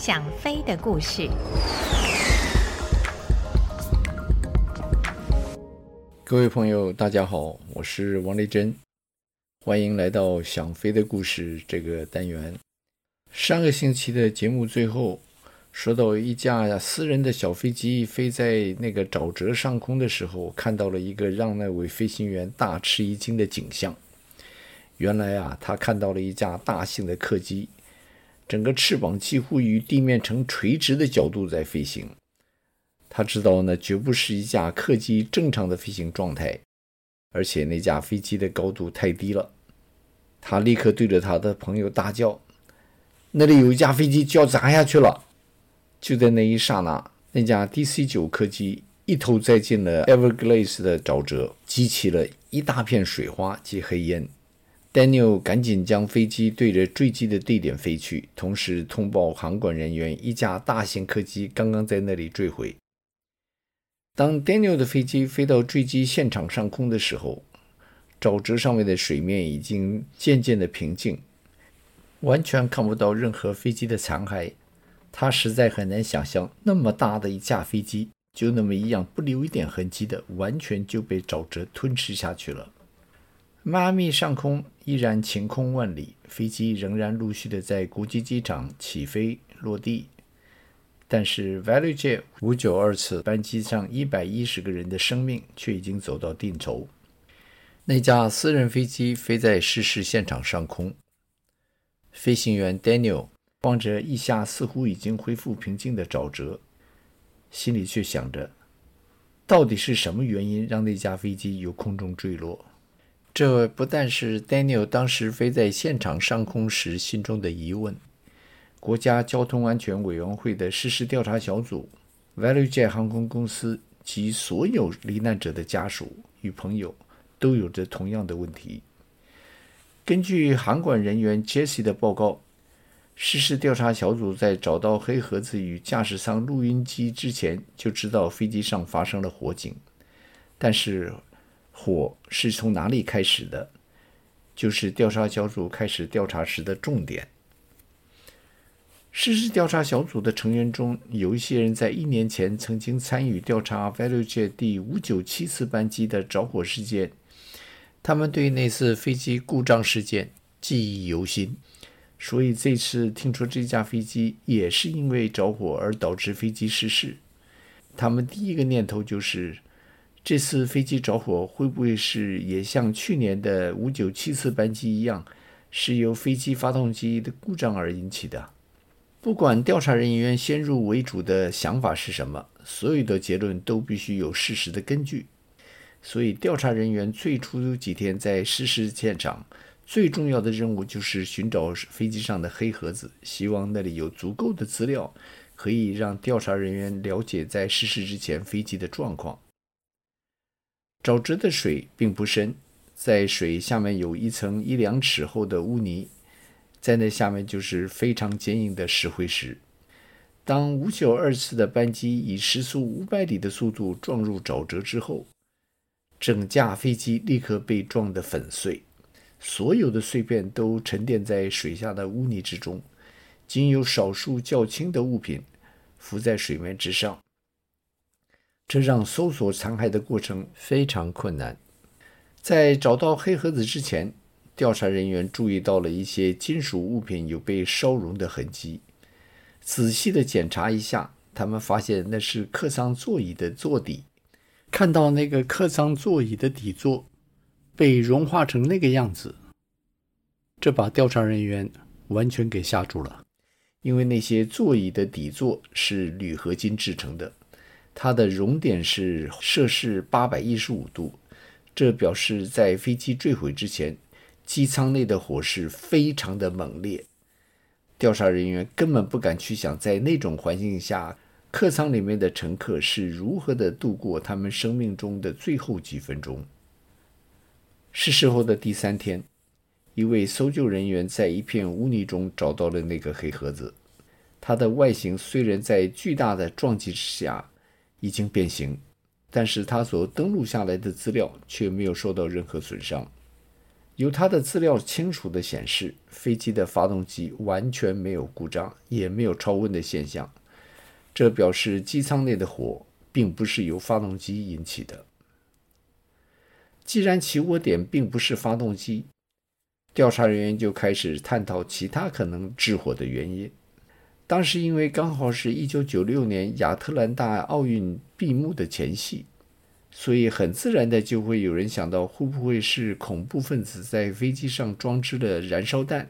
想飞的故事。各位朋友，大家好，我是王丽珍，欢迎来到想飞的故事这个单元。上个星期的节目最后说到，一架私人的小飞机飞在那个沼泽上空的时候，看到了一个让那位飞行员大吃一惊的景象。原来啊，他看到了一架大型的客机。整个翅膀几乎与地面呈垂直的角度在飞行，他知道那绝不是一架客机正常的飞行状态，而且那架飞机的高度太低了。他立刻对着他的朋友大叫：“那里有一架飞机就要砸下去了！”就在那一刹那，那架 DC-9 客机一头栽进了 Everglades 的沼泽，激起了一大片水花及黑烟。Daniel 赶紧将飞机对着坠机的地点飞去，同时通报航管人员，一架大型客机刚刚在那里坠毁。当 Daniel 的飞机飞到坠机现场上空的时候，沼泽上面的水面已经渐渐的平静，完全看不到任何飞机的残骸。他实在很难想象，那么大的一架飞机，就那么一样不留一点痕迹的，完全就被沼泽吞噬下去了。迈阿密上空依然晴空万里，飞机仍然陆续的在国际机场起飞落地，但是 ValueJet 五九二次班机上一百一十个人的生命却已经走到尽头。那架私人飞机飞在失事现场上空，飞行员 Daniel 望着一下似乎已经恢复平静的沼泽，心里却想着，到底是什么原因让那架飞机由空中坠落？这不但是 Daniel 当时飞在现场上空时心中的疑问，国家交通安全委员会的失事调查小组、ValueJet 航空公司及所有罹难者的家属与朋友都有着同样的问题。根据航管人员 Jesse 的报告，失事调查小组在找到黑盒子与驾驶舱录音机之前就知道飞机上发生了火警，但是。火是从哪里开始的？就是调查小组开始调查时的重点。失事调查小组的成员中有一些人在一年前曾经参与调查 ValueJet 第五九七次班机的着火事件，他们对那次飞机故障事件记忆犹新，所以这次听说这架飞机也是因为着火而导致飞机失事，他们第一个念头就是。这次飞机着火会不会是也像去年的五九七次班机一样，是由飞机发动机的故障而引起的？不管调查人员先入为主的想法是什么，所有的结论都必须有事实的根据。所以，调查人员最初几天在失事现场，最重要的任务就是寻找飞机上的黑盒子，希望那里有足够的资料，可以让调查人员了解在失事之前飞机的状况。沼泽的水并不深，在水下面有一层一两尺厚的污泥，在那下面就是非常坚硬的石灰石。当五九二次的班机以时速五百里的速度撞入沼泽之后，整架飞机立刻被撞得粉碎，所有的碎片都沉淀在水下的污泥之中，仅有少数较轻的物品浮在水面之上。这让搜索残骸的过程非常困难。在找到黑盒子之前，调查人员注意到了一些金属物品有被烧融的痕迹。仔细地检查一下，他们发现那是客舱座椅的座底。看到那个客舱座椅的底座被融化成那个样子，这把调查人员完全给吓住了，因为那些座椅的底座是铝合金制成的。它的熔点是摄氏八百一十五度，这表示在飞机坠毁之前，机舱内的火势非常的猛烈。调查人员根本不敢去想，在那种环境下，客舱里面的乘客是如何的度过他们生命中的最后几分钟。失事后的第三天，一位搜救人员在一片污泥中找到了那个黑盒子。它的外形虽然在巨大的撞击之下，已经变形，但是他所登录下来的资料却没有受到任何损伤。由他的资料清楚地显示，飞机的发动机完全没有故障，也没有超温的现象。这表示机舱内的火并不是由发动机引起的。既然起火点并不是发动机，调查人员就开始探讨其他可能致火的原因。当时因为刚好是一九九六年亚特兰大奥运闭幕的前夕，所以很自然的就会有人想到，会不会是恐怖分子在飞机上装置了燃烧弹？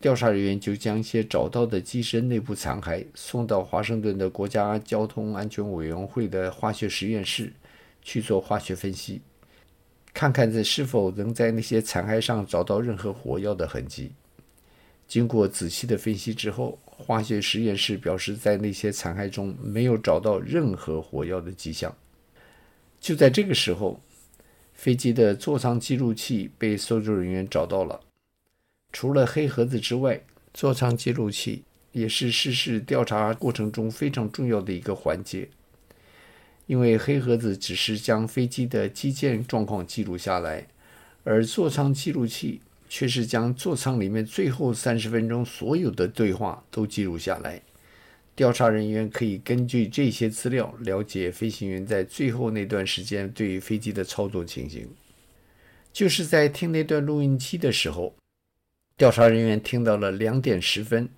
调查人员就将一些找到的机身内部残骸送到华盛顿的国家交通安全委员会的化学实验室去做化学分析，看看这是否能在那些残骸上找到任何火药的痕迹。经过仔细的分析之后，化学实验室表示，在那些残骸中没有找到任何火药的迹象。就在这个时候，飞机的座舱记录器被搜救人员找到了。除了黑盒子之外，座舱记录器也是失事调查过程中非常重要的一个环节。因为黑盒子只是将飞机的机件状况记录下来，而座舱记录器。却是将座舱里面最后三十分钟所有的对话都记录下来。调查人员可以根据这些资料了解飞行员在最后那段时间对于飞机的操作情形。就是在听那段录音机的时候，调查人员听到了两点十分，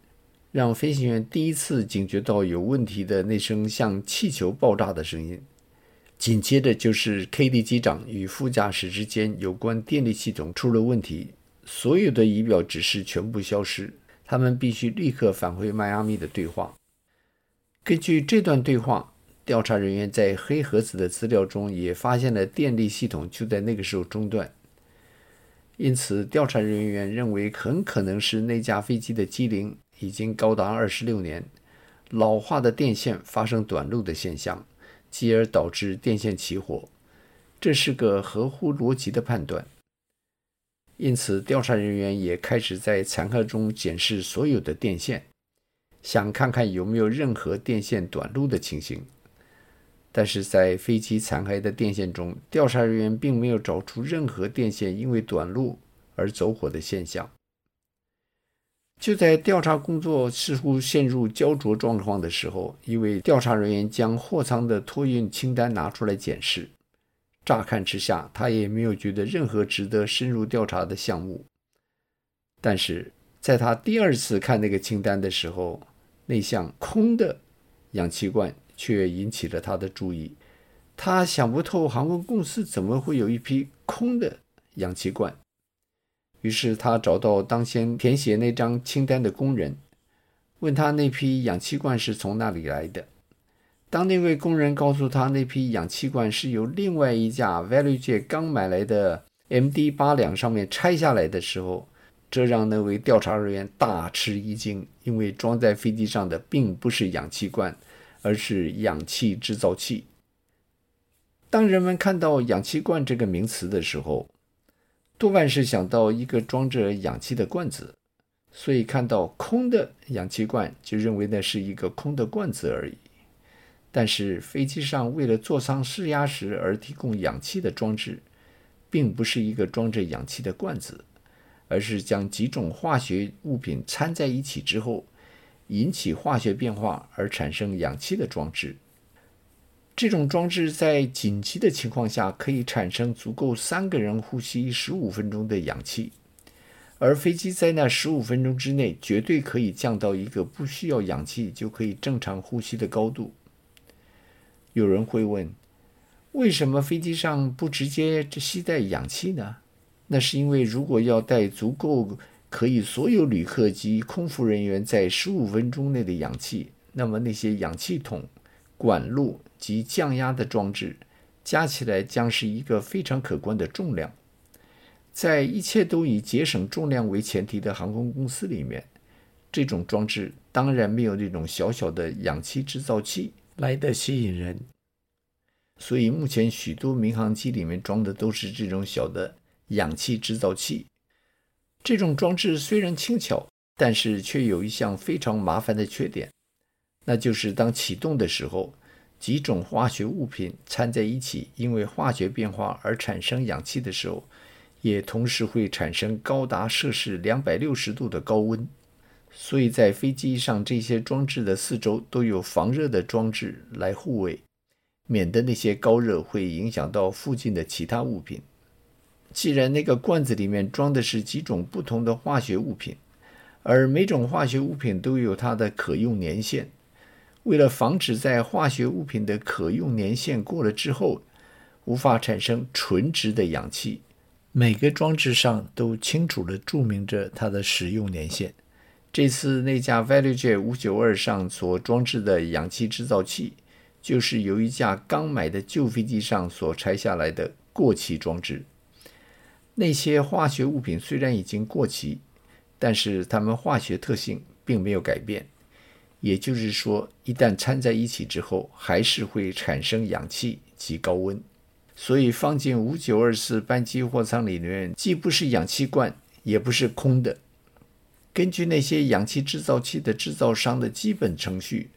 让飞行员第一次警觉到有问题的那声像气球爆炸的声音。紧接着就是 KD 机长与副驾驶之间有关电力系统出了问题。所有的仪表指示全部消失，他们必须立刻返回迈阿密的对话。根据这段对话，调查人员在黑盒子的资料中也发现了电力系统就在那个时候中断。因此，调查人员认为很可能是那架飞机的机龄已经高达二十六年，老化的电线发生短路的现象，继而导致电线起火。这是个合乎逻辑的判断。因此，调查人员也开始在残骸中检视所有的电线，想看看有没有任何电线短路的情形。但是在飞机残骸的电线中，调查人员并没有找出任何电线因为短路而走火的现象。就在调查工作似乎陷入焦灼状况的时候，一位调查人员将货舱的托运清单拿出来检视。乍看之下，他也没有觉得任何值得深入调查的项目。但是，在他第二次看那个清单的时候，那项空的氧气罐却引起了他的注意。他想不透航空公司怎么会有一批空的氧气罐。于是，他找到当先填写那张清单的工人，问他那批氧气罐是从哪里来的。当那位工人告诉他那批氧气罐是由另外一架 ValueJet 刚买来的 MD 八两上面拆下来的时候，这让那位调查人员大吃一惊，因为装在飞机上的并不是氧气罐，而是氧气制造器。当人们看到氧气罐这个名词的时候，多半是想到一个装着氧气的罐子，所以看到空的氧气罐就认为那是一个空的罐子而已。但是飞机上为了座舱施压时而提供氧气的装置，并不是一个装着氧气的罐子，而是将几种化学物品掺在一起之后，引起化学变化而产生氧气的装置。这种装置在紧急的情况下可以产生足够三个人呼吸十五分钟的氧气，而飞机在那十五分钟之内绝对可以降到一个不需要氧气就可以正常呼吸的高度。有人会问，为什么飞机上不直接携带氧气呢？那是因为如果要带足够可以所有旅客及空服人员在十五分钟内的氧气，那么那些氧气筒、管路及降压的装置加起来将是一个非常可观的重量。在一切都以节省重量为前提的航空公司里面，这种装置当然没有那种小小的氧气制造器来的吸引人，所以目前许多民航机里面装的都是这种小的氧气制造器。这种装置虽然轻巧，但是却有一项非常麻烦的缺点，那就是当启动的时候，几种化学物品掺在一起，因为化学变化而产生氧气的时候，也同时会产生高达摄氏两百六十度的高温。所以在飞机上这些装置的四周都有防热的装置来护卫，免得那些高热会影响到附近的其他物品。既然那个罐子里面装的是几种不同的化学物品，而每种化学物品都有它的可用年限，为了防止在化学物品的可用年限过了之后无法产生纯质的氧气，每个装置上都清楚地注明着它的使用年限。这次那架 ValueJet 592上所装置的氧气制造器，就是由一架刚买的旧飞机上所拆下来的过期装置。那些化学物品虽然已经过期，但是它们化学特性并没有改变。也就是说，一旦掺在一起之后，还是会产生氧气及高温。所以放进5924班机货舱里面，既不是氧气罐，也不是空的。根据那些氧气制造器的制造商的基本程序，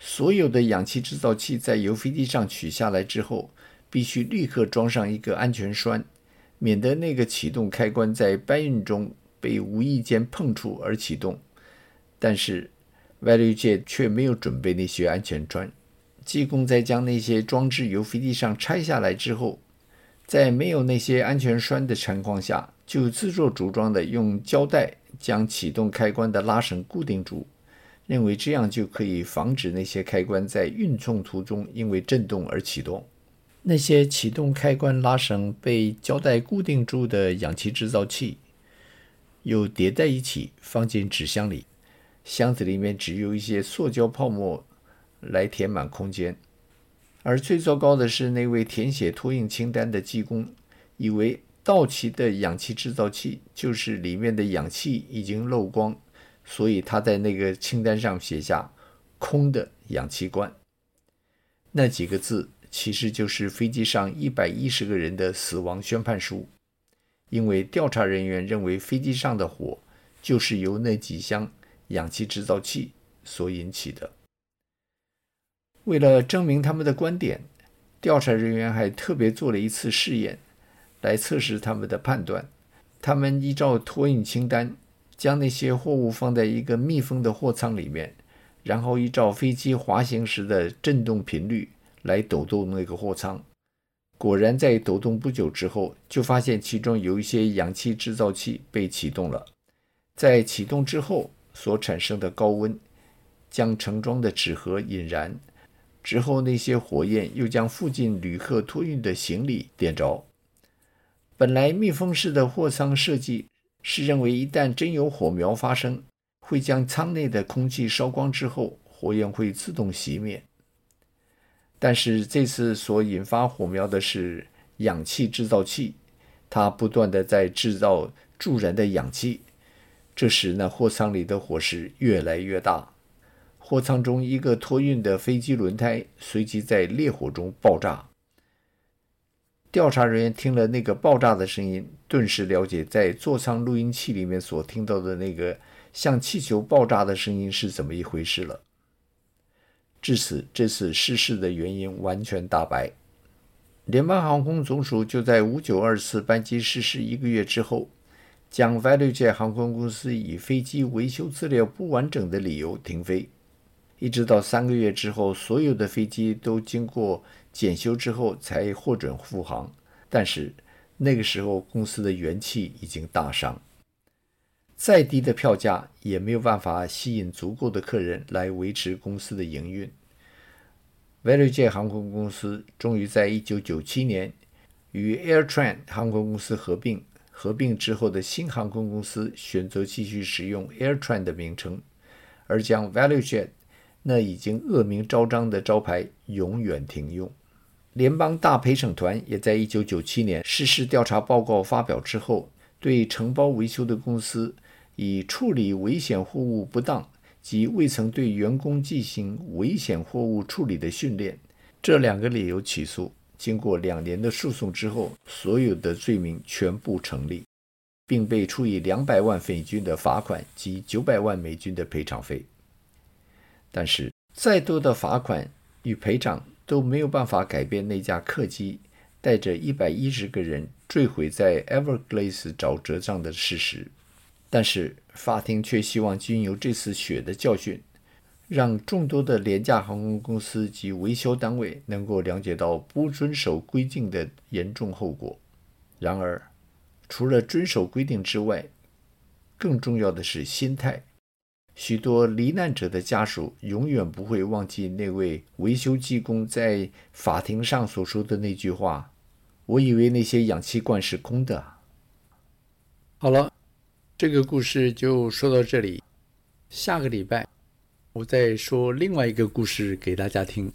所有的氧气制造器在由飞机上取下来之后，必须立刻装上一个安全栓，免得那个启动开关在搬运中被无意间碰触而启动。但是 value j 却没有准备那些安全栓。技工在将那些装置由飞机上拆下来之后，在没有那些安全栓的情况下，就自作主张地用胶带将启动开关的拉绳固定住，认为这样就可以防止那些开关在运送途中因为震动而启动。那些启动开关拉绳被胶带固定住的氧气制造器，又叠在一起放进纸箱里，箱子里面只有一些塑胶泡沫来填满空间。而最糟糕的是，那位填写托运清单的技工以为到期的氧气制造器就是里面的氧气已经漏光，所以他在那个清单上写下“空的氧气罐”。那几个字其实就是飞机上一百一十个人的死亡宣判书，因为调查人员认为飞机上的火就是由那几箱氧气制造器所引起的。为了证明他们的观点，调查人员还特别做了一次试验，来测试他们的判断。他们依照托运清单，将那些货物放在一个密封的货舱里面，然后依照飞机滑行时的震动频率来抖动那个货舱。果然，在抖动不久之后，就发现其中有一些氧气制造器被启动了。在启动之后所产生的高温，将盛装的纸盒引燃。之后，那些火焰又将附近旅客托运的行李点着。本来密封式的货舱设计是认为，一旦真有火苗发生，会将舱内的空气烧光之后，火焰会自动熄灭。但是这次所引发火苗的是氧气制造器，它不断的在制造助燃的氧气，这时呢货舱里的火势越来越大。货舱中一个托运的飞机轮胎随即在烈火中爆炸。调查人员听了那个爆炸的声音，顿时了解在座舱录音器里面所听到的那个像气球爆炸的声音是怎么一回事了。至此，这次失事的原因完全大白。联邦航空总署就在5924班机失事一个月之后，将 ValueJet 航空公司以飞机维修资料不完整的理由停飞。一直到三个月之后，所有的飞机都经过检修之后才获准复航。但是那个时候公司的元气已经大伤，再低的票价也没有办法吸引足够的客人来维持公司的营运。ValueJet 航空公司终于在1997年与 AirTran 航空公司合并。合并之后的新航空公司选择继续使用 AirTran 的名称，而将 ValueJet 那已经恶名昭彰的招牌永远停用。联邦大陪审团也在1997年失事调查报告发表之后，对承包维修的公司以处理危险货物不当及未曾对员工进行危险货物处理的训练这两个理由起诉。经过两年的诉讼之后，所有的罪名全部成立，并被处以两百万美金的罚款及九百万美金的赔偿费。但是，再多的罚款与赔偿都没有办法改变那架客机带着一百一十个人坠毁在 Everglades 沼泽上的事实，但是法庭却希望经由这次血的教训，让众多的廉价航空公司及维修单位能够了解到不遵守规定的严重后果。然而，除了遵守规定之外，更重要的是心态。许多罹难者的家属永远不会忘记那位维修技工在法庭上所说的那句话：“我以为那些氧气罐是空的。”好了，这个故事就说到这里。下个礼拜，我再说另外一个故事给大家听。